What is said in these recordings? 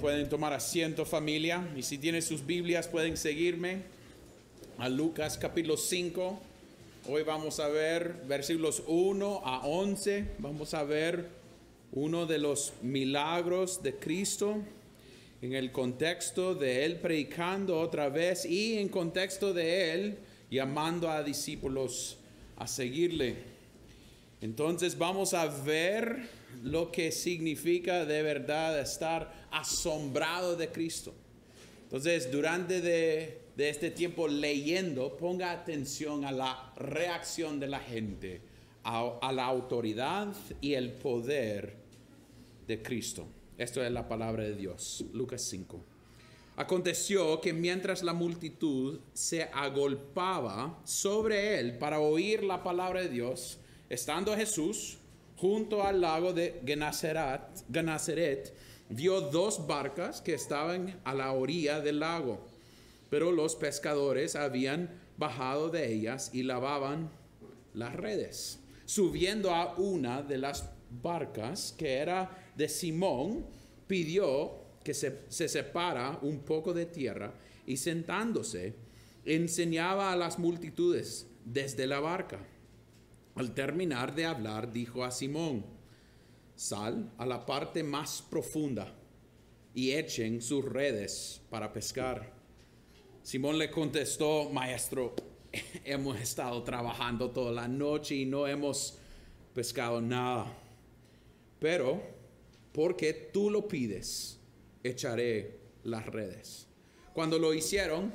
Pueden tomar asiento familia y si tienen sus Biblias pueden seguirme a Lucas capítulo 5. Hoy vamos a ver versículos 1 a 11. Vamos a ver uno de los milagros de Cristo en el contexto de Él predicando otra vez y en contexto de Él llamando a discípulos a seguirle. Entonces vamos a ver lo que significa de verdad estar asombrado de Cristo. Entonces, durante de, este tiempo leyendo, ponga atención a la reacción de la gente, a, la autoridad y el poder de Cristo. Esto es la palabra de Dios, Lucas 5. Aconteció que mientras la multitud se agolpaba sobre él para oír la palabra de Dios, Estando Jesús junto al lago de Genazaret, vio dos barcas que estaban a la orilla del lago, pero los pescadores habían bajado de ellas y lavaban las redes. Subiendo a una de las barcas, que era de Simón, pidió que se, se separa un poco de tierra y sentándose, enseñaba a las multitudes desde la barca. Al terminar de hablar, dijo a Simón, sal a la parte más profunda y echen sus redes para pescar. Simón le contestó, maestro, hemos estado trabajando toda la noche y no hemos pescado nada. Pero, porque tú lo pides, echaré las redes. Cuando lo hicieron,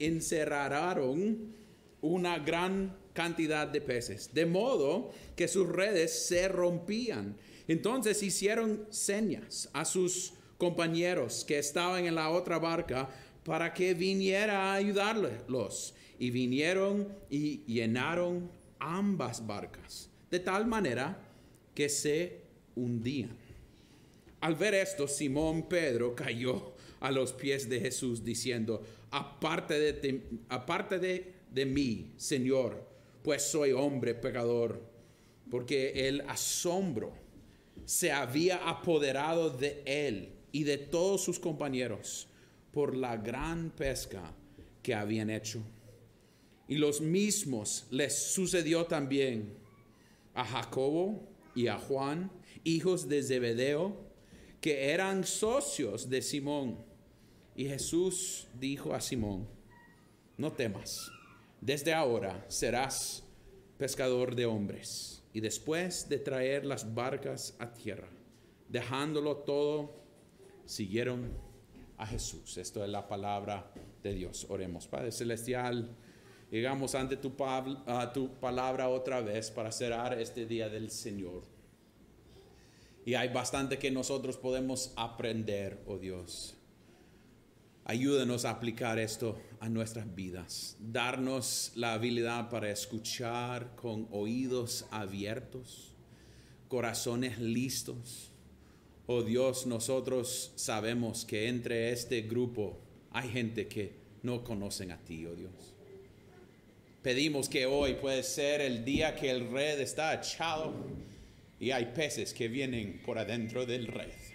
encerraron una gran cantidad de peces, de modo que sus redes se rompían. Entonces hicieron señas a sus compañeros que estaban en la otra barca para que viniera a ayudarlos. Y vinieron y llenaron ambas barcas, de tal manera que se hundían. Al ver esto, Simón Pedro cayó a los pies de Jesús diciendo, aparte de, aparte de, de mí, Señor, pues soy hombre pecador, porque el asombro se había apoderado de él y de todos sus compañeros por la gran pesca que habían hecho. Y los mismos les sucedió también a Jacobo y a Juan, hijos de Zebedeo, que eran socios de Simón. Y Jesús dijo a Simón, no temas desde ahora serás pescador de hombres. Y después de traer las barcas a tierra, dejándolo todo, siguieron a Jesús. Esto es la palabra de Dios. Oremos, Padre Celestial. Llegamos ante tu, tu palabra otra vez para cerrar este día del Señor. Y hay bastante que nosotros podemos aprender, oh Dios. Ayúdanos a aplicar esto a nuestras vidas. Darnos la habilidad para escuchar con oídos abiertos, corazones listos. Oh Dios, nosotros sabemos que entre este grupo hay gente que no conocen a ti, oh Dios. Pedimos que hoy puede ser el día que el red está echado y hay peces que vienen por adentro del red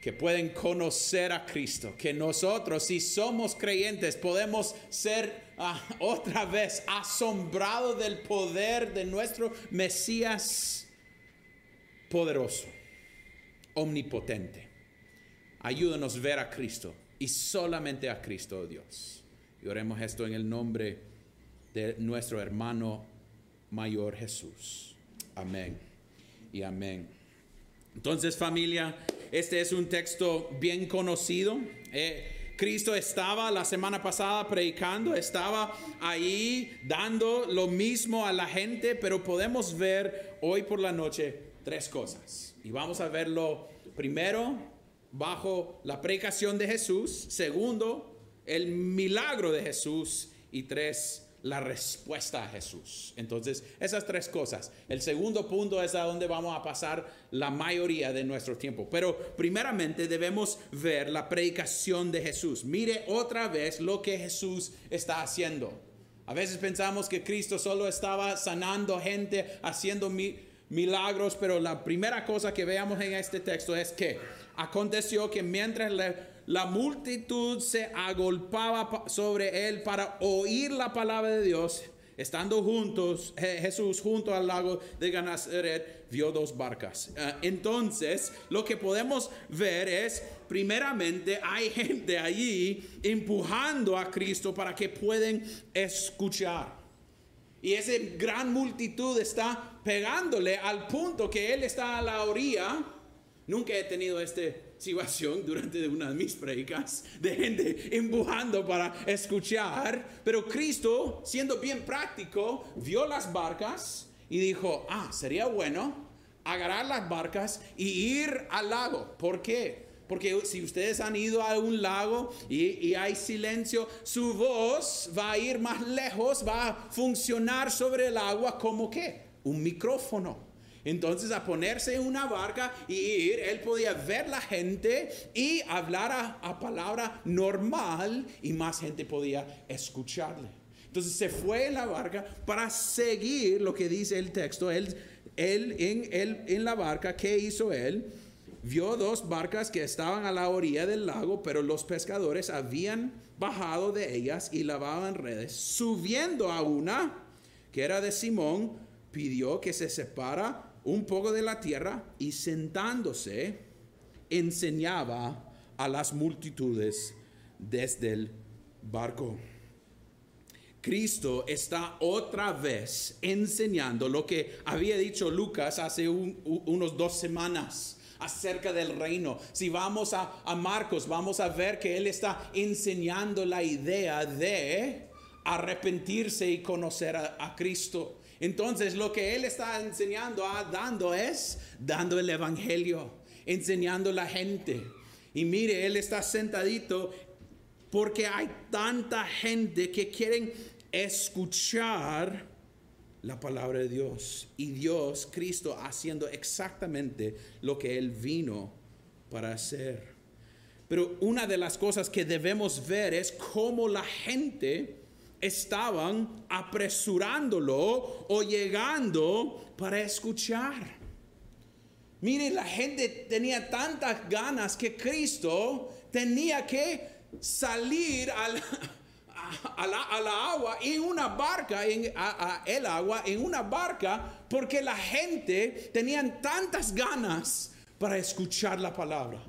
que pueden conocer a Cristo, que nosotros si somos creyentes podemos ser ah, otra vez asombrados del poder de nuestro Mesías poderoso, omnipotente. Ayúdanos a ver a Cristo y solamente a Cristo, oh Dios. Y oremos esto en el nombre de nuestro hermano mayor Jesús. Amén y amén. Entonces familia, este es un texto bien conocido. Eh, Cristo estaba la semana pasada predicando, estaba ahí dando lo mismo a la gente, pero podemos ver hoy por la noche tres cosas. Y vamos a verlo primero bajo la predicación de Jesús, segundo, el milagro de Jesús y tres, la respuesta a Jesús. Entonces, esas tres cosas. El segundo punto es a donde vamos a pasar la mayoría de nuestro tiempo. Pero primeramente debemos ver la predicación de Jesús. Mire otra vez lo que Jesús está haciendo. A veces pensamos que Cristo solo estaba sanando gente, haciendo milagros, pero la primera cosa que veamos en este texto es que aconteció que mientras la, multitud se agolpaba sobre él para oír la palabra de Dios, estando juntos, Jesús junto al lago de Genezaret, vio dos barcas. Ah, entonces, lo que podemos ver es, primeramente, hay gente allí empujando a Cristo para que puedan escuchar. Y esa gran multitud está pegándole al punto que él está a la orilla. Nunca he tenido esta situación durante una de mis predicas de gente empujando para escuchar. Pero Cristo, siendo bien práctico, vio las barcas y dijo, ah, sería bueno agarrar las barcas y ir al lago. ¿Por qué? Porque si ustedes han ido a un lago y, hay silencio, su voz va a ir más lejos, va a funcionar sobre el agua como que un micrófono. Entonces a ponerse una barca y ir, él podía ver la gente y hablar a, a, palabra normal y más gente podía escucharle. Entonces se fue en la barca para seguir lo que dice el texto. Él, él, en, él en la barca, ¿qué hizo él? vio dos barcas que estaban a la orilla del lago, pero los pescadores habían bajado de ellas y lavaban redes. Subiendo a una, que era de Simón, pidió que se separa un poco de la tierra y sentándose enseñaba a las multitudes desde el barco. Cristo está otra vez enseñando lo que había dicho Lucas hace unos dos semanas acerca del reino. Si vamos a, Marcos, vamos a ver que él está enseñando la idea de arrepentirse y conocer a, Cristo. Entonces lo que él está enseñando, dando es dando el evangelio, enseñando a la gente. Y mire, él está sentadito porque hay tanta gente que quieren escuchar la palabra de Dios y Dios, Cristo, haciendo exactamente lo que Él vino para hacer. Pero una de las cosas que debemos ver es cómo la gente estaban apresurándolo o llegando para escuchar. Mire, la gente tenía tantas ganas que Cristo tenía que salir al, a la, agua en una barca, en, a, el agua en una barca, porque la gente tenían tantas ganas para escuchar la palabra.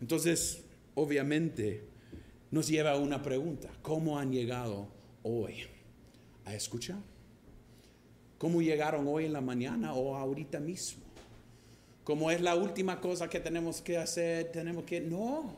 Entonces, obviamente, nos lleva a una pregunta. ¿Cómo han llegado hoy a escuchar? ¿Cómo llegaron hoy en la mañana o ahorita mismo? Como es la última cosa que tenemos que hacer, tenemos que... No,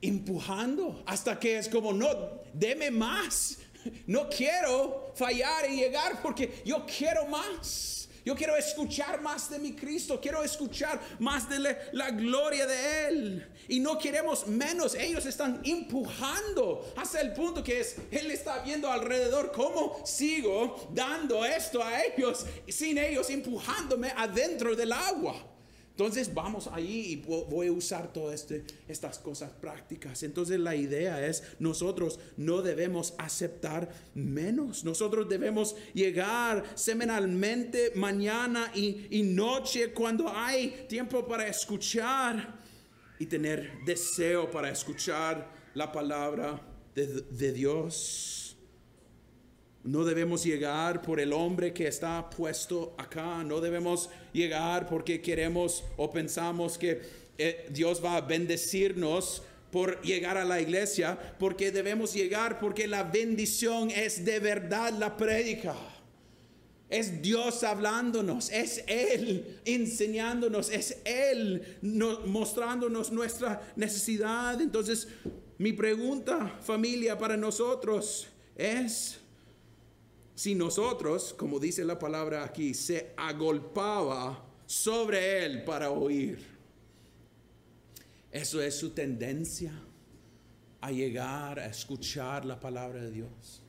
empujando hasta que es como, no, deme más. No quiero fallar y llegar porque yo quiero más. Yo quiero escuchar más de mi Cristo, quiero escuchar más de la, gloria de Él. Y no queremos menos, ellos están empujando hasta el punto que es, Él está viendo alrededor cómo sigo dando esto a ellos sin ellos empujándome adentro del agua. Entonces vamos ahí y voy a usar todas este, estas cosas prácticas. Entonces la idea es, nosotros no debemos aceptar menos. Nosotros debemos llegar semanalmente, mañana y, noche, cuando hay tiempo para escuchar y tener deseo para escuchar la palabra de Dios. No debemos llegar por el hombre que está puesto acá. No debemos llegar porque queremos o pensamos que eh, Dios va a bendecirnos por llegar a la iglesia. Porque debemos llegar porque la bendición es de verdad la prédica. Es Dios hablándonos, es Él enseñándonos, es Él mostrándonos nuestra necesidad. Entonces, mi pregunta, familia, para nosotros es, si nosotros, como dice la palabra aquí, se agolpaba sobre él para oír. Eso es su tendencia a llegar a escuchar la palabra de Dios.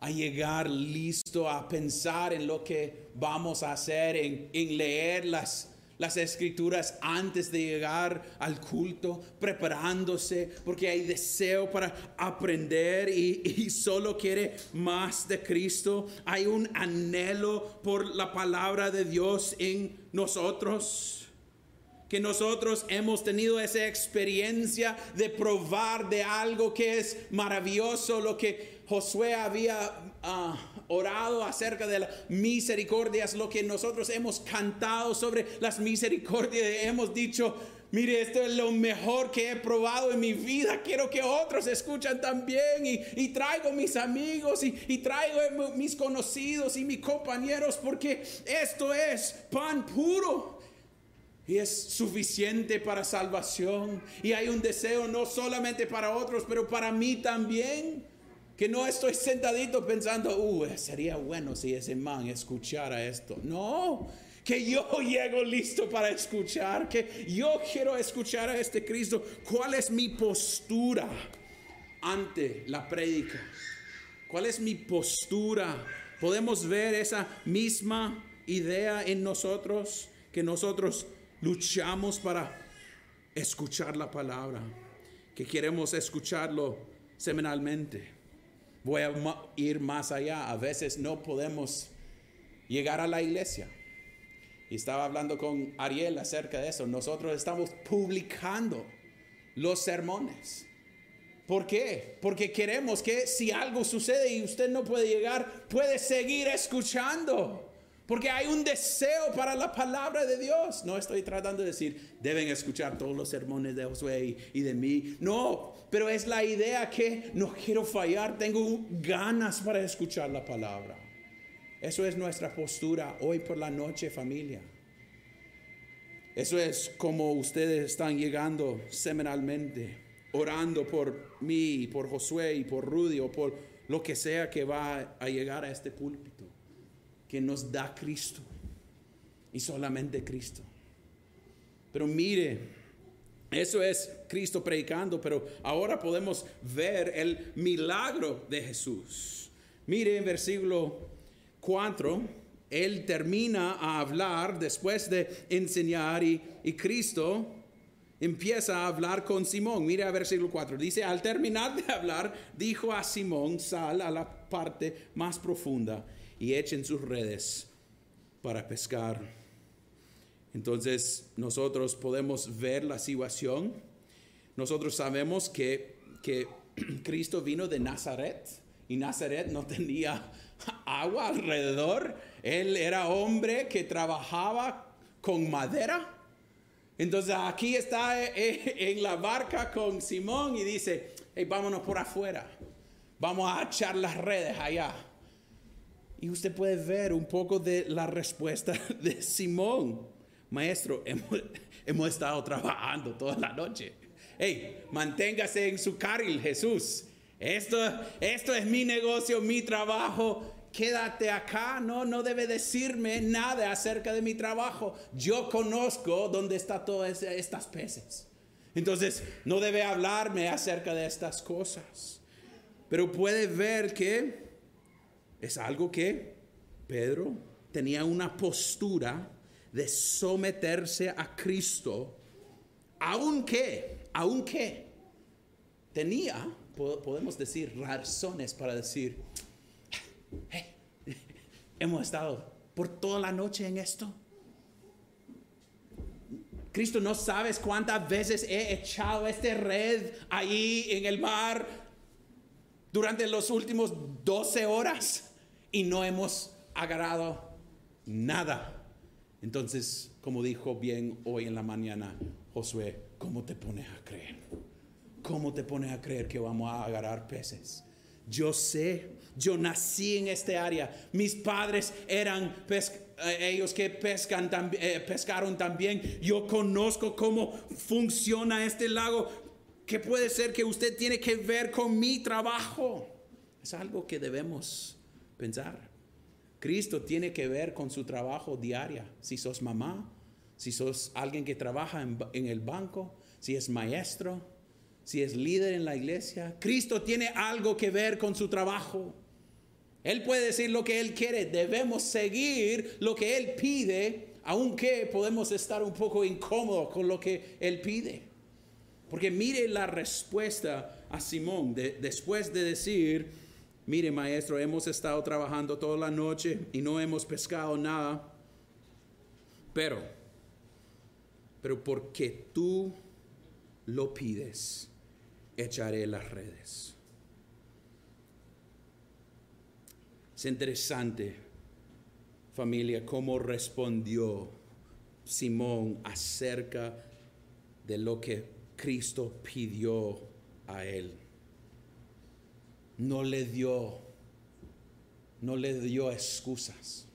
A llegar listo a pensar en lo que vamos a hacer, en, leer las, las escrituras antes de llegar al culto, preparándose porque hay deseo para aprender y, solo quiere más de Cristo. Hay un anhelo por la palabra de Dios en nosotros que nosotros hemos tenido esa experiencia de probar de algo que es maravilloso, lo que Josué había uh, orado acerca de las misericordias, lo que nosotros hemos cantado sobre las misericordias, hemos dicho, mire, esto es lo mejor que he probado en mi vida, quiero que otros escuchan también y, y traigo mis amigos y, y traigo mis conocidos y mis compañeros porque esto es pan puro y es suficiente para salvación. Y hay un deseo no solamente para otros, pero para mí también. Que no estoy sentadito pensando, uh, sería bueno si ese man escuchara esto. No, que yo llego listo para escuchar, que yo quiero escuchar a este Cristo. ¿Cuál es mi postura ante la prédica? ¿Cuál es mi postura? Podemos ver esa misma idea en nosotros, que nosotros luchamos para escuchar la palabra, que queremos escucharlo semanalmente. Voy a ir más allá. A veces no podemos llegar a la iglesia. Y estaba hablando con Ariel acerca de eso. Nosotros estamos publicando los sermones. ¿Por qué? Porque queremos que si algo sucede y usted no puede llegar, puede seguir escuchando. Porque hay un deseo para la palabra de Dios. No estoy tratando de decir, deben escuchar todos los sermones de Josué y, de mí. No, pero es la idea que no quiero fallar. Tengo ganas para escuchar la palabra. Eso es nuestra postura hoy por la noche, familia. Eso es como ustedes están llegando semanalmente, orando por mí, por Josué y por Rudy o por lo que sea que va a llegar a este púlpito que nos da Cristo y solamente Cristo. Pero mire, eso es Cristo predicando, pero ahora podemos ver el milagro de Jesús. Mire en versículo 4, Él termina a hablar después de enseñar y, y Cristo empieza a hablar con Simón. Mire a versículo 4. Dice, al terminar de hablar, dijo a Simón, sal a la parte más profunda y echen sus redes para pescar. Entonces nosotros podemos ver la situación. Nosotros sabemos que, que Cristo vino de Nazaret y Nazaret no tenía agua alrededor. Él era hombre que trabajaba con madera. Entonces aquí está eh, en la barca con Simón y dice, hey, vámonos por afuera. Vamos a echar las redes allá. Y usted puede ver un poco de la respuesta de Simón. Maestro, hemos, estado trabajando toda la noche. Hey, manténgase en su carril, Jesús. Esto, esto es mi negocio, mi trabajo. Quédate acá. No, no debe decirme nada acerca de mi trabajo. Yo conozco dónde están todas estas peces. Entonces, no debe hablarme acerca de estas cosas. Pero puede ver que es algo que Pedro tenía una postura de someterse a Cristo, aunque, aunque tenía, podemos decir, razones para decir, hemos estado por toda la noche en esto. Cristo, no sabes cuántas veces he echado esta red ahí en el mar durante los últimos 12 horas y no hemos agarrado nada. Entonces, como dijo bien hoy en la mañana Josué, ¿cómo te pones a creer? ¿Cómo te pones a creer que vamos a agarrar peces? Yo sé, yo nací en este área. Mis padres eran eh, ellos que pescan, eh, pescaron también. Yo conozco cómo funciona este lago. Que puede ser que usted tiene que ver con mi trabajo. Es algo que debemos pensar. Cristo tiene que ver con su trabajo diario. Si sos mamá, si sos alguien que trabaja en, el banco, si es maestro, si es líder en la iglesia, Cristo tiene algo que ver con su trabajo. Él puede decir lo que Él quiere. Debemos seguir lo que Él pide aunque podemos estar un poco incómodos con lo que él pide. Porque mire la respuesta a Simón después de decir, mire maestro, hemos estado trabajando toda la noche y no hemos pescado nada, pero, pero porque tú lo pides, echaré las redes. Es interesante, familia, cómo respondió Simón acerca de lo que Cristo pidió a él. No le dio, no le dio excusas.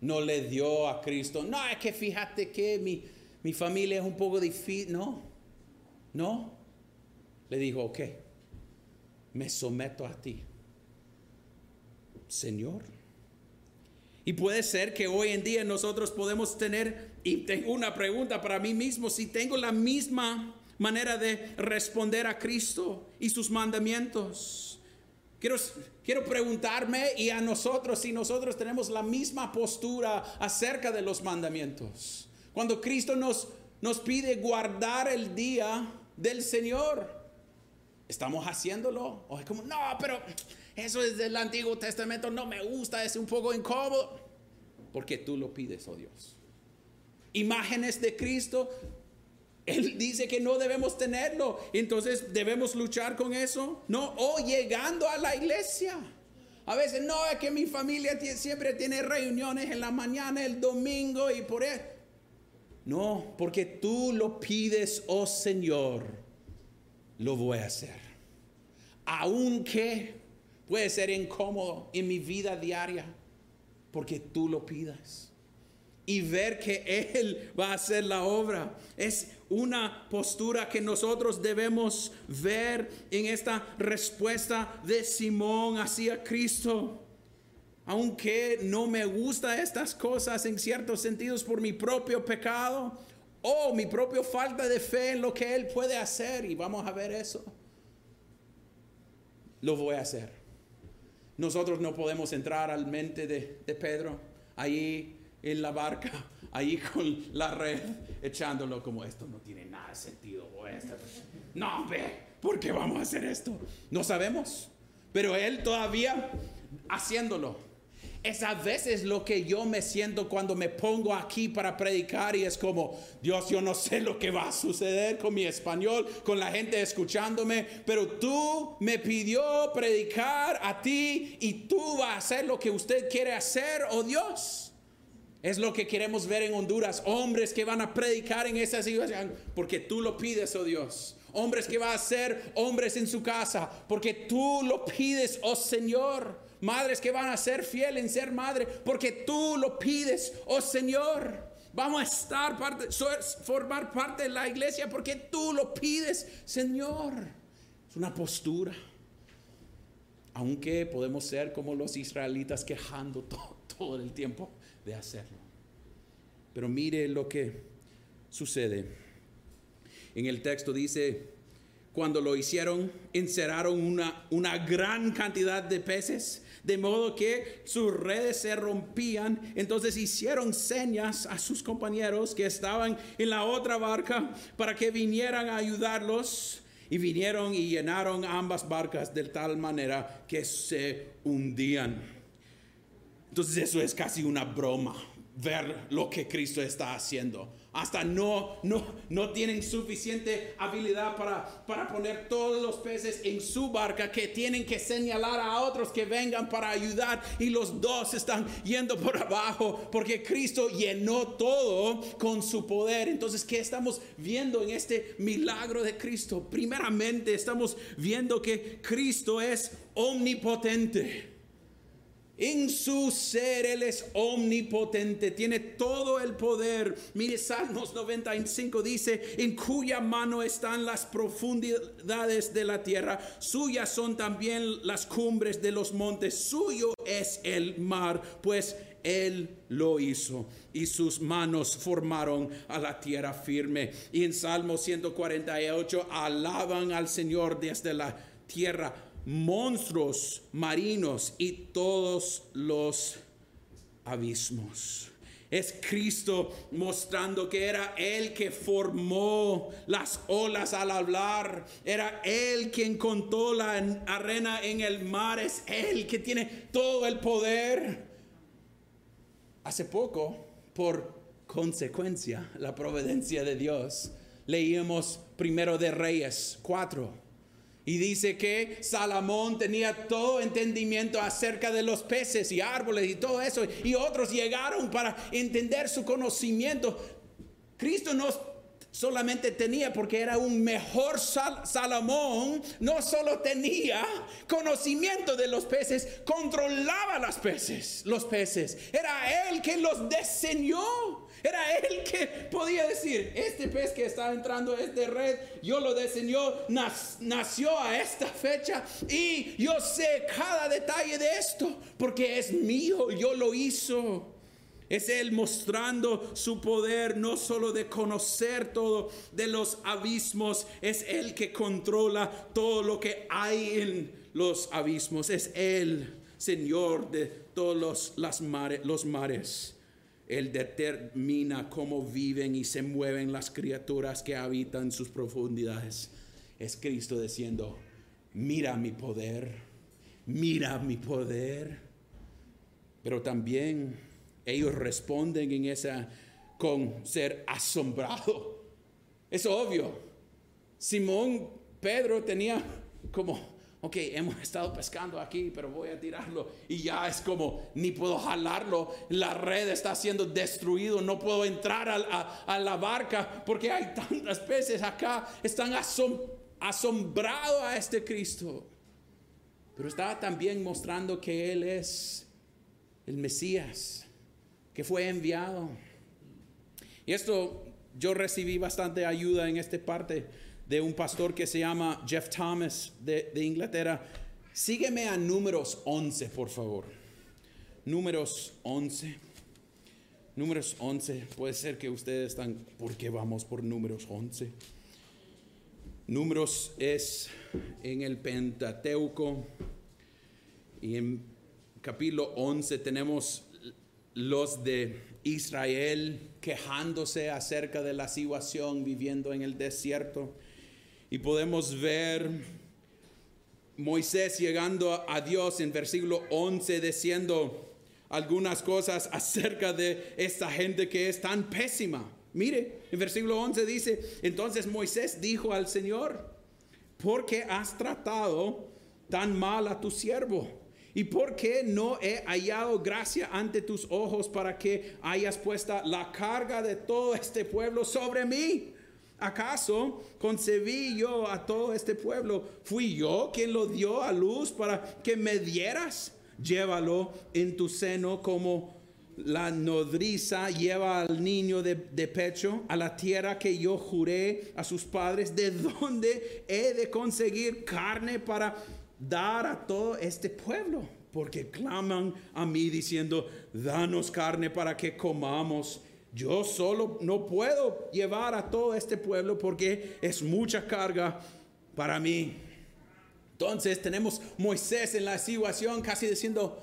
No le dio a Cristo, no, es que fíjate que mi, mi familia es un poco difícil. No, no. Le dijo, ok, me someto a ti. Señor. Y puede ser que hoy en día nosotros podemos tener, y tengo una pregunta para mí mismo, si tengo la misma manera de responder a Cristo y sus mandamientos. Quiero, quiero preguntarme y a nosotros si nosotros tenemos la misma postura acerca de los mandamientos. Cuando Cristo nos, nos pide guardar el día del Señor, ¿estamos haciéndolo? O es como, no, pero eso es del Antiguo Testamento, no me gusta, es un poco incómodo. Porque tú lo pides, oh Dios. Imágenes de Cristo, Él dice que no debemos tenerlo. Entonces debemos luchar con eso. No, o llegando a la iglesia. A veces no es que mi familia siempre tiene reuniones en la mañana, el domingo y por eso. No, porque tú lo pides, oh Señor, lo voy a hacer. Aunque puede ser incómodo en mi vida diaria, porque tú lo pidas. Y ver que Él va a hacer la obra. Es una postura que nosotros debemos ver en esta respuesta de Simón hacia Cristo. Aunque no me gustan estas cosas en ciertos sentidos por mi propio pecado o mi propia falta de fe en lo que Él puede hacer, y vamos a ver eso, lo voy a hacer. Nosotros no podemos entrar al mente de, Pedro ahí en la barca, ahí con la red, echándolo como esto no tiene nada de sentido. no, ve, ¿por qué vamos a hacer esto? No sabemos, pero él todavía haciéndolo. Es a veces lo que yo me siento cuando me pongo aquí para predicar y es como, Dios, yo no sé lo que va a suceder con mi español, con la gente escuchándome, pero tú me pidió predicar a ti y tú vas a hacer lo que usted quiere hacer, oh Dios. Es lo que queremos ver en Honduras, hombres que van a predicar en esa situación, porque tú lo pides, oh Dios. Hombres que van a ser hombres en su casa, porque tú lo pides, oh Señor madres que van a ser fiel en ser madre, porque tú lo pides, oh Señor. Vamos a estar parte, formar parte de la iglesia porque tú lo pides, Señor. Es una postura. Aunque podemos ser como los israelitas quejando todo, todo el tiempo de hacerlo. Pero mire lo que sucede. En el texto dice, cuando lo hicieron, encerraron una, una gran cantidad de peces de modo que sus redes se rompían. Entonces hicieron señas a sus compañeros que estaban en la otra barca para que vinieran a ayudarlos. Y vinieron y llenaron ambas barcas de tal manera que se hundían. Entonces eso es casi una broma, ver lo que Cristo está haciendo hasta no, no, no tienen suficiente habilidad para, para poner todos los peces en su barca, que tienen que señalar a otros que vengan para ayudar y los dos están yendo por abajo porque Cristo llenó todo con su poder. Entonces, ¿qué estamos viendo en este milagro de Cristo? Primeramente, estamos viendo que Cristo es omnipotente. En su ser Él es omnipotente, tiene todo el poder. Mire, Salmos 95 dice, en cuya mano están las profundidades de la tierra, suyas son también las cumbres de los montes, suyo es el mar, pues Él lo hizo y sus manos formaron a la tierra firme. Y en Salmo 148 alaban al Señor desde la tierra monstruos marinos y todos los abismos. Es Cristo mostrando que era Él que formó las olas al hablar. Era Él quien contó la arena en el mar. Es Él que tiene todo el poder. Hace poco, por consecuencia, la providencia de Dios, leíamos primero de Reyes 4 y dice que Salomón tenía todo entendimiento acerca de los peces y árboles y todo eso. Y otros llegaron para entender su conocimiento. Cristo no solamente tenía, porque era un mejor Salomón, no solo tenía conocimiento de los peces, controlaba los peces, los peces. Era él quien los diseñó. Era él que podía decir, este pez que está entrando es de red, yo lo diseñó, nació a esta fecha y yo sé cada detalle de esto porque es mío, yo lo hizo. Es Él mostrando su poder, no solo de conocer todo de los abismos, es Él que controla todo lo que hay en los abismos. Es Él, Señor de todos los, las mares, los mares. Él determina cómo viven y se mueven las criaturas que habitan sus profundidades. Es Cristo diciendo, mira mi poder, mira mi poder. Pero también ellos responden en esa con ser asombrado. Es obvio. Simón Pedro tenía como ok, hemos estado pescando aquí, pero voy a tirarlo. Y ya es como, ni puedo jalarlo, la red está siendo destruido, no puedo entrar a, la barca porque hay tantas peces acá, están asombrados a este Cristo. Pero estaba también mostrando que Él es el Mesías, que fue enviado. Y esto yo recibí bastante ayuda en esta parte de un pastor que se llama Jeff Thomas de, Inglaterra. Sígueme a números 11, por favor. Números 11. Números 11. Puede ser que ustedes están, ¿por qué vamos por números 11? Números es en el Pentateuco. Y en capítulo 11 tenemos los de Israel quejándose acerca de la situación viviendo en el desierto. Y podemos ver Moisés llegando a Dios en versículo 11 diciendo algunas cosas acerca de esta gente que es tan pésima. Mire, en versículo 11 dice, entonces Moisés dijo al Señor, ¿por qué has tratado tan mal a tu siervo? ¿Y por qué no he hallado gracia ante tus ojos para que hayas puesta la carga de todo este pueblo sobre mí? ¿Acaso concebí yo a todo este pueblo? ¿Fui yo quien lo dio a luz para que me dieras? Llévalo en tu seno como la nodriza lleva al niño de, pecho a la tierra que yo juré a sus padres, de dónde he de conseguir carne para dar a todo este pueblo, porque claman a mí diciendo, danos carne para que comamos yo solo no puedo llevar a todo este pueblo porque es mucha carga para mí. Entonces tenemos Moisés en la situación casi diciendo,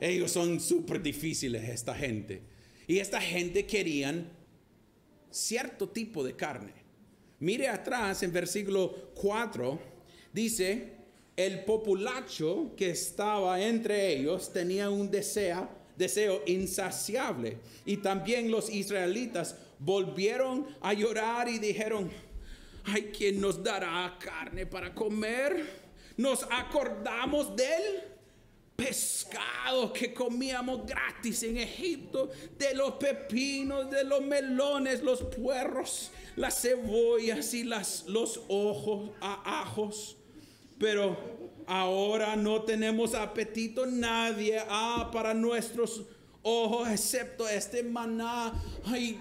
ellos son súper difíciles esta gente. Y esta gente querían cierto tipo de carne. Mire atrás en versículo 4, dice, el populacho que estaba entre ellos tenía un deseo deseo insaciable. Y también los israelitas volvieron a llorar y dijeron, hay quien nos dará carne para comer. Nos acordamos del pescado que comíamos gratis en Egipto, de los pepinos, de los melones, los puerros, las cebollas y las, los ojos, a ajos. Pero ahora no tenemos apetito nadie ah, para nuestros ojos excepto este maná. Ay,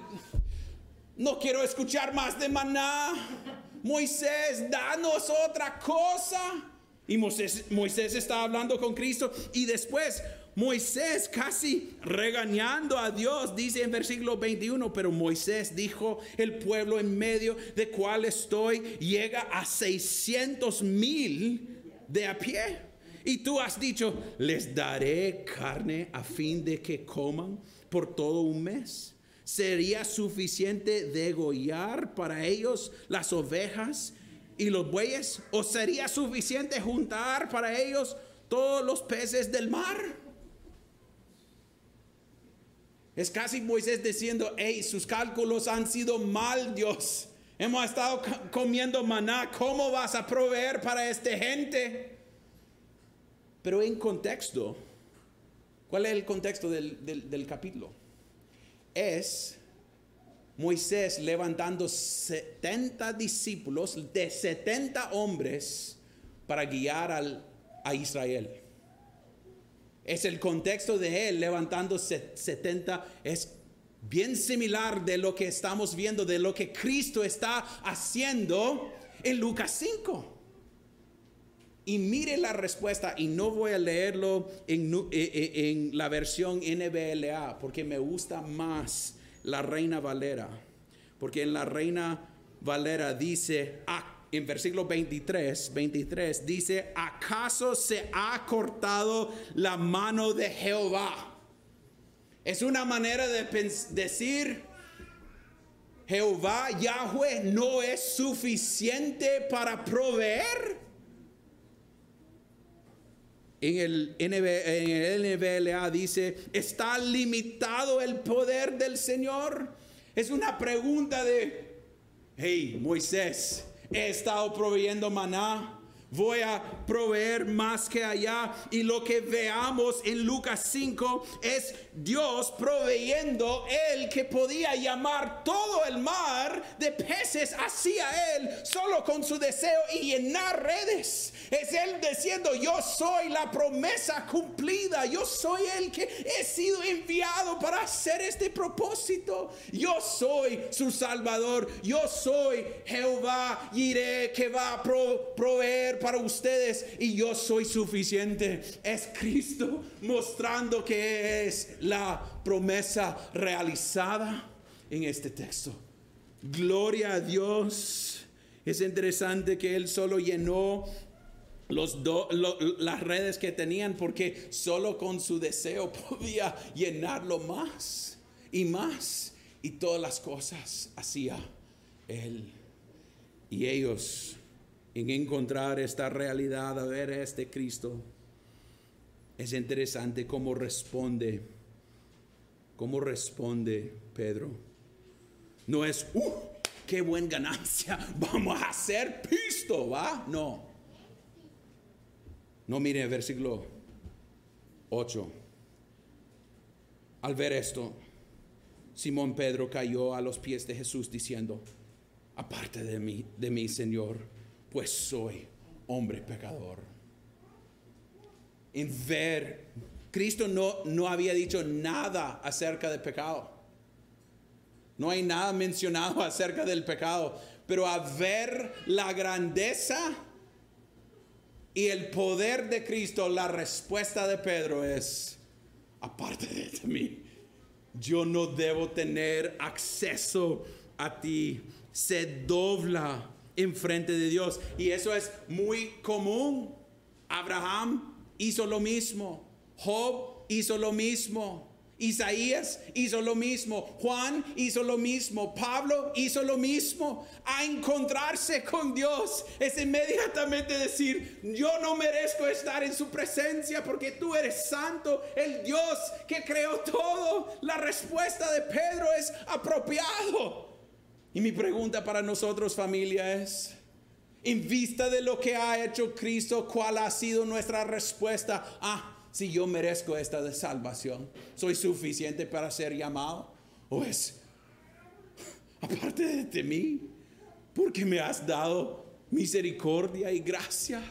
no quiero escuchar más de maná. Moisés, danos otra cosa. Y Moisés, Moisés está hablando con Cristo y después Moisés casi regañando a Dios, dice en versículo 21, pero Moisés dijo, el pueblo en medio de cual estoy llega a 600 mil de a pie. Y tú has dicho, les daré carne a fin de que coman por todo un mes. ¿Sería suficiente degollar para ellos las ovejas y los bueyes? ¿O sería suficiente juntar para ellos todos los peces del mar? Es casi Moisés diciendo, hey, sus cálculos han sido mal, Dios. Hemos estado comiendo maná, ¿cómo vas a proveer para esta gente? Pero en contexto, ¿cuál es el contexto del, del capítulo? Es Moisés levantando 70 discípulos de 70 hombres para guiar al, a Israel. Es el contexto de él levantando 70, es bien similar de lo que estamos viendo, de lo que Cristo está haciendo en Lucas 5. Y mire la respuesta, y no voy a leerlo en, eh, eh, en, la versión NBLA, porque me gusta más la Reina Valera. Porque en la Reina Valera dice, ah, en versículo 23, 23, dice, ¿acaso se ha cortado la mano de Jehová? Es una manera de decir, Jehová Yahweh no es suficiente para proveer. En el, NBLA dice, ¿está limitado el poder del Señor? Es una pregunta de, hey, Moisés, he estado proveyendo maná voy a proveer más que allá. Y lo que veamos en Lucas 5 es Dios proveyendo el que podía llamar todo el mar de peces hacia él, solo con su deseo y llenar redes. Es él diciendo, yo soy la promesa cumplida, yo soy el que he sido enviado para hacer este propósito. Yo soy su salvador, yo soy Jehová, iré que va a proveer para ustedes y yo soy suficiente. Es Cristo mostrando que es la promesa realizada en este texto. Gloria a Dios. Es interesante que Él solo llenó las redes que tenían porque solo con su deseo podía llenarlo más y más. Y todas las cosas hacía Él. Y ellos en encontrar esta realidad, a ver a este Cristo. Es interesante cómo responde, cómo responde Pedro. No es, ¡uh! ¡Qué buena ganancia! Vamos a hacer pisto, ¿va? No. No, mire versículo 8. Al ver esto, Simón Pedro cayó a los pies de Jesús diciendo, aparte de mí, de mí, Señor pues soy hombre pecador. En ver, Cristo no, no había dicho nada acerca del pecado. No hay nada mencionado acerca del pecado, pero a ver la grandeza y el poder de Cristo, la respuesta de Pedro es, aparte de mí, yo no debo tener acceso a ti. Se dobla enfrente de Dios. Y eso es muy común. Abraham hizo lo mismo. Job hizo lo mismo. Isaías hizo lo mismo, Juan hizo lo mismo, Pablo hizo lo mismo. A encontrarse con Dios es inmediatamente decir, yo no merezco estar en su presencia porque tú eres santo, el Dios que creó todo. La respuesta de Pedro es apropiado. Y mi pregunta para nosotros familia es, en vista de lo que ha hecho Cristo, ¿cuál ha sido nuestra respuesta? Ah, si yo merezco esta salvación, ¿soy suficiente para ser llamado? ¿O es, aparte de mí, porque me has dado misericordia y gracia?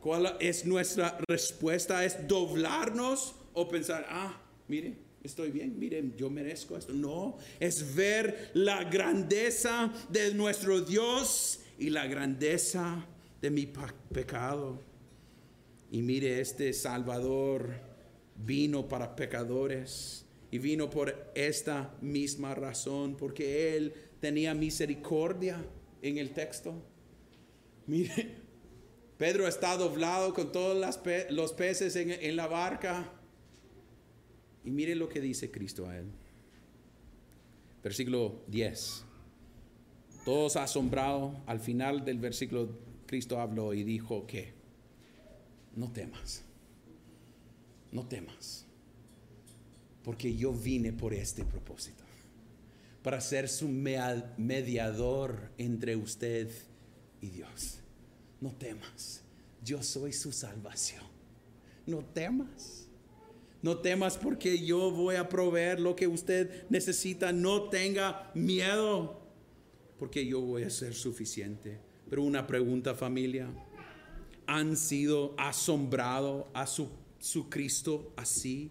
¿Cuál es nuestra respuesta? ¿Es doblarnos o pensar, ah, mire, estoy bien, miren, yo merezco esto. No, es ver la grandeza de nuestro Dios y la grandeza de mi pecado. Y mire, este Salvador vino para pecadores y vino por esta misma razón, porque Él tenía misericordia en el texto. Mire, Pedro está doblado con todos los peces en, en la barca. Y mire lo que dice Cristo a él. Versículo 10. Todos asombrados, al final del versículo Cristo habló y dijo que no temas, no temas, porque yo vine por este propósito, para ser su mediador entre usted y Dios. No temas, yo soy su salvación. No temas. No temas porque yo voy a proveer lo que usted necesita. No tenga miedo porque yo voy a ser suficiente. Pero una pregunta familia, ¿han sido asombrado a su, Cristo así?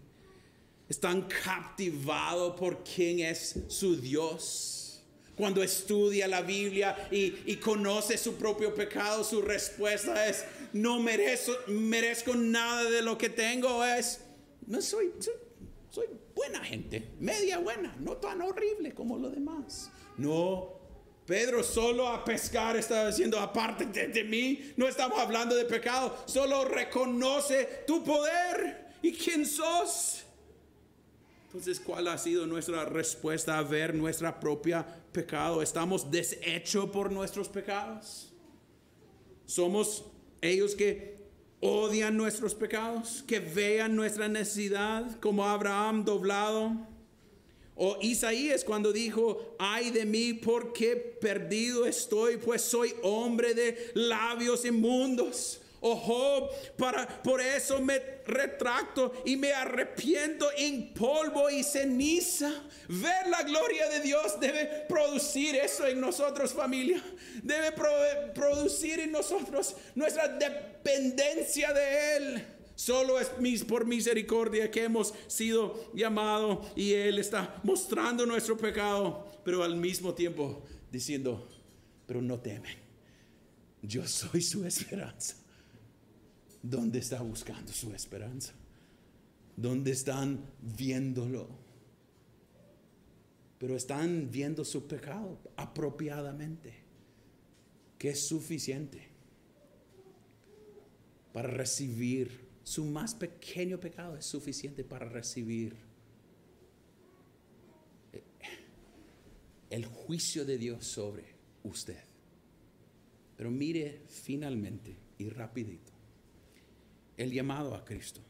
¿Están captivados por quién es su Dios? Cuando estudia la Biblia y, y, conoce su propio pecado, su respuesta es, no merezco, merezco nada de lo que tengo, es, no soy, soy, soy buena gente, media buena, no tan horrible como lo demás. No, Pedro solo a pescar está diciendo, aparte de, mí, no estamos hablando de pecado, solo reconoce tu poder y quién sos. Entonces, ¿cuál ha sido nuestra respuesta a ver nuestra propia pecado? ¿Estamos deshechos por nuestros pecados? ¿Somos ellos que odian nuestros pecados, que vean nuestra necesidad como Abraham doblado? O Isaías cuando dijo, ay de mí porque perdido estoy, pues soy hombre de labios inmundos. O Job, para, por eso me retracto y me arrepiento en polvo y ceniza. Ver la gloria de Dios debe producir eso en nosotros familia. Debe producir en nosotros nuestra dependencia de Él. Solo es por misericordia que hemos sido llamados y Él está mostrando nuestro pecado, pero al mismo tiempo diciendo, pero no temen, yo soy su esperanza. ¿Dónde está buscando su esperanza? ¿Dónde están viéndolo? Pero están viendo su pecado apropiadamente, que es suficiente para recibir su más pequeño pecado es suficiente para recibir el juicio de Dios sobre usted. Pero mire finalmente y rapidito el llamado a Cristo.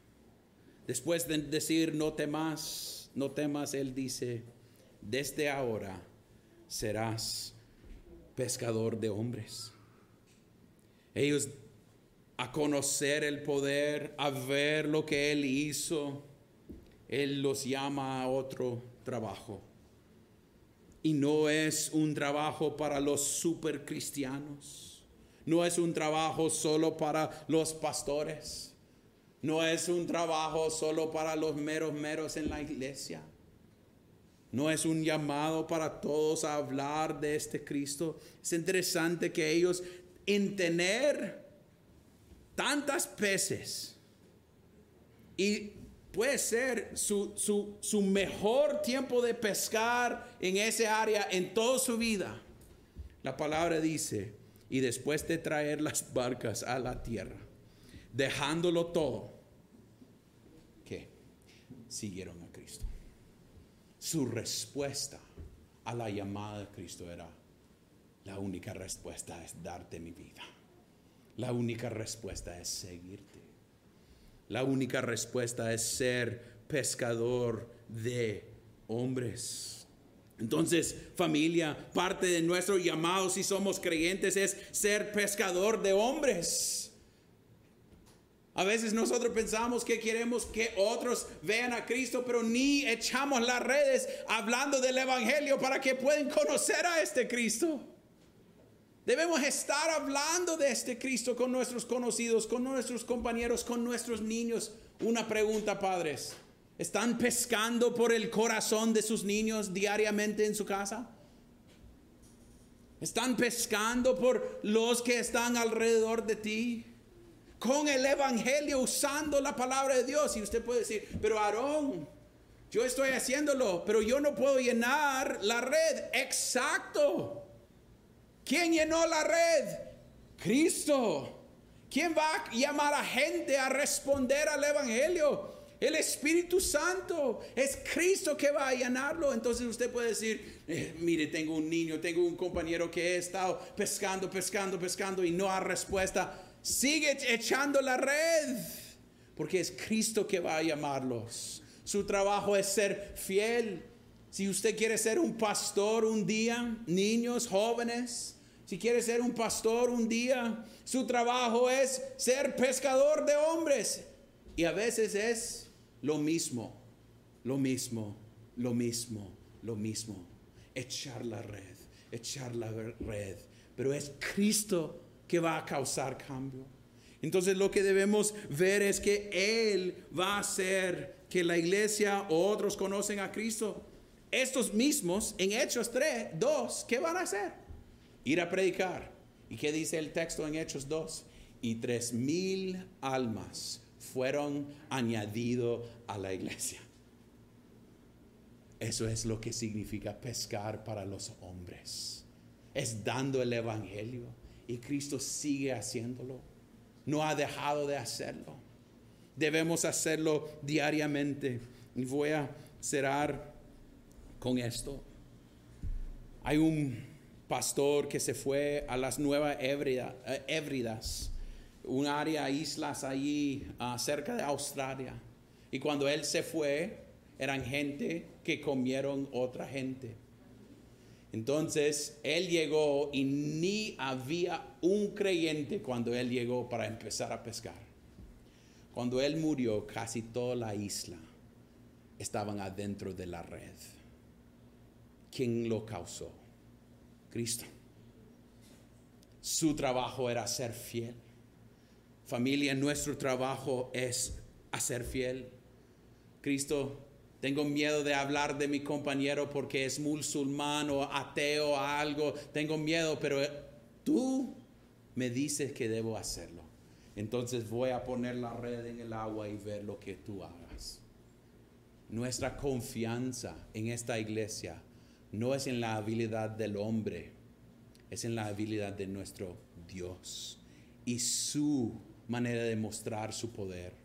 Después de decir no temas, no temas, Él dice, desde ahora serás pescador de hombres. Ellos a conocer el poder, a ver lo que Él hizo, Él los llama a otro trabajo. Y no es un trabajo para los super cristianos, no es un trabajo solo para los pastores, no es un trabajo solo para los meros meros en la iglesia. No es un llamado para todos a hablar de este Cristo. Es interesante que ellos en tener tantas peces y puede ser su, su, mejor tiempo de pescar en ese área en toda su vida. La palabra dice, y después de traer las barcas a la tierra, dejándolo todo, que siguieron a Cristo. Su respuesta a la llamada de Cristo era, la única respuesta es darte mi vida. La única respuesta es seguirte. La única respuesta es ser pescador de hombres. Entonces, familia, parte de nuestro llamado si somos creyentes es ser pescador de hombres. A veces nosotros pensamos que queremos que otros vean a Cristo, pero ni echamos las redes hablando del Evangelio para que puedan conocer a este Cristo. Debemos estar hablando de este Cristo con nuestros conocidos, con nuestros compañeros, con nuestros niños. Una pregunta, padres. ¿Están pescando por el corazón de sus niños diariamente en su casa? ¿Están pescando por los que están alrededor de ti? Con el Evangelio, usando la palabra de Dios. Y usted puede decir, pero Aarón, yo estoy haciéndolo, pero yo no puedo llenar la red. Exacto. ¿Quién llenó la red? Cristo. ¿Quién va a llamar a gente a responder al Evangelio? El Espíritu Santo es Cristo que va a llenarlo. Entonces usted puede decir, eh, mire, tengo un niño, tengo un compañero que he estado pescando, pescando, pescando y no ha respuesta. Sigue echando la red, porque es Cristo que va a llamarlos. Su trabajo es ser fiel. Si usted quiere ser un pastor un día, niños, jóvenes, si quiere ser un pastor un día, su trabajo es ser pescador de hombres. Y a veces es lo mismo, lo mismo, lo mismo, lo mismo. Echar la red, echar la red. Pero es Cristo que va a causar cambio. Entonces lo que debemos ver es que Él va a hacer que la iglesia o otros conocen a Cristo. Estos mismos en Hechos 3, 2, ¿qué van a hacer? Ir a predicar. ¿Y qué dice el texto en Hechos 2? Y tres mil almas fueron añadidos a la iglesia. Eso es lo que significa pescar para los hombres. Es dando el Evangelio. Y Cristo sigue haciéndolo. No ha dejado de hacerlo. Debemos hacerlo diariamente. Y voy a cerrar con esto. Hay un pastor que se fue a las Nuevas Hébridas, un área, islas allí uh, cerca de Australia. Y cuando él se fue, eran gente que comieron otra gente. Entonces él llegó y ni había un creyente cuando él llegó para empezar a pescar. Cuando él murió, casi toda la isla estaban adentro de la red. ¿Quién lo causó? Cristo. Su trabajo era ser fiel. Familia, nuestro trabajo es hacer fiel. Cristo tengo miedo de hablar de mi compañero porque es musulmán o ateo o algo. Tengo miedo, pero tú me dices que debo hacerlo. Entonces voy a poner la red en el agua y ver lo que tú hagas. Nuestra confianza en esta iglesia no es en la habilidad del hombre, es en la habilidad de nuestro Dios y su manera de mostrar su poder.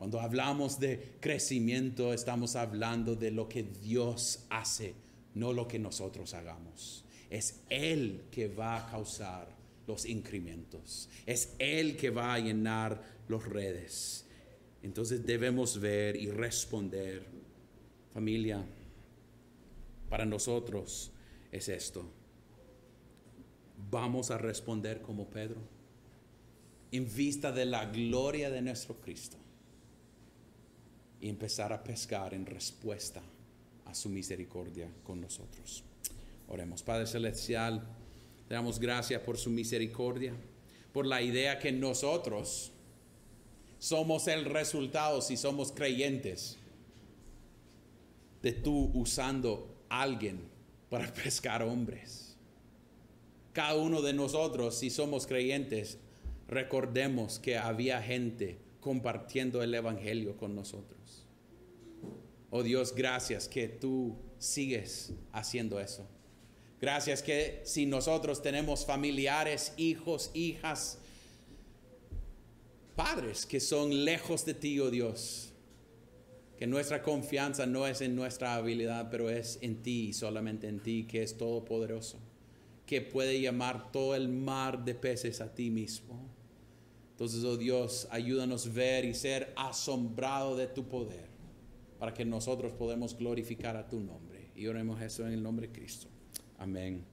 Cuando hablamos de crecimiento, estamos hablando de lo que Dios hace, no lo que nosotros hagamos. Es Él que va a causar los incrementos. Es Él que va a llenar los redes. Entonces debemos ver y responder, familia, para nosotros es esto. Vamos a responder como Pedro, en vista de la gloria de nuestro Cristo y empezar a pescar en respuesta a su misericordia con nosotros. Oremos, Padre Celestial, te damos gracias por su misericordia, por la idea que nosotros somos el resultado si somos creyentes de tú usando a alguien para pescar hombres. Cada uno de nosotros, si somos creyentes, recordemos que había gente compartiendo el Evangelio con nosotros. Oh Dios, gracias que tú sigues haciendo eso. Gracias que si nosotros tenemos familiares, hijos, hijas, padres que son lejos de ti, oh Dios, que nuestra confianza no es en nuestra habilidad, pero es en ti y solamente en ti, que es todopoderoso, que puede llamar todo el mar de peces a ti mismo. Entonces, oh Dios, ayúdanos a ver y ser asombrado de tu poder para que nosotros podamos glorificar a tu nombre. Y oremos eso en el nombre de Cristo. Amén.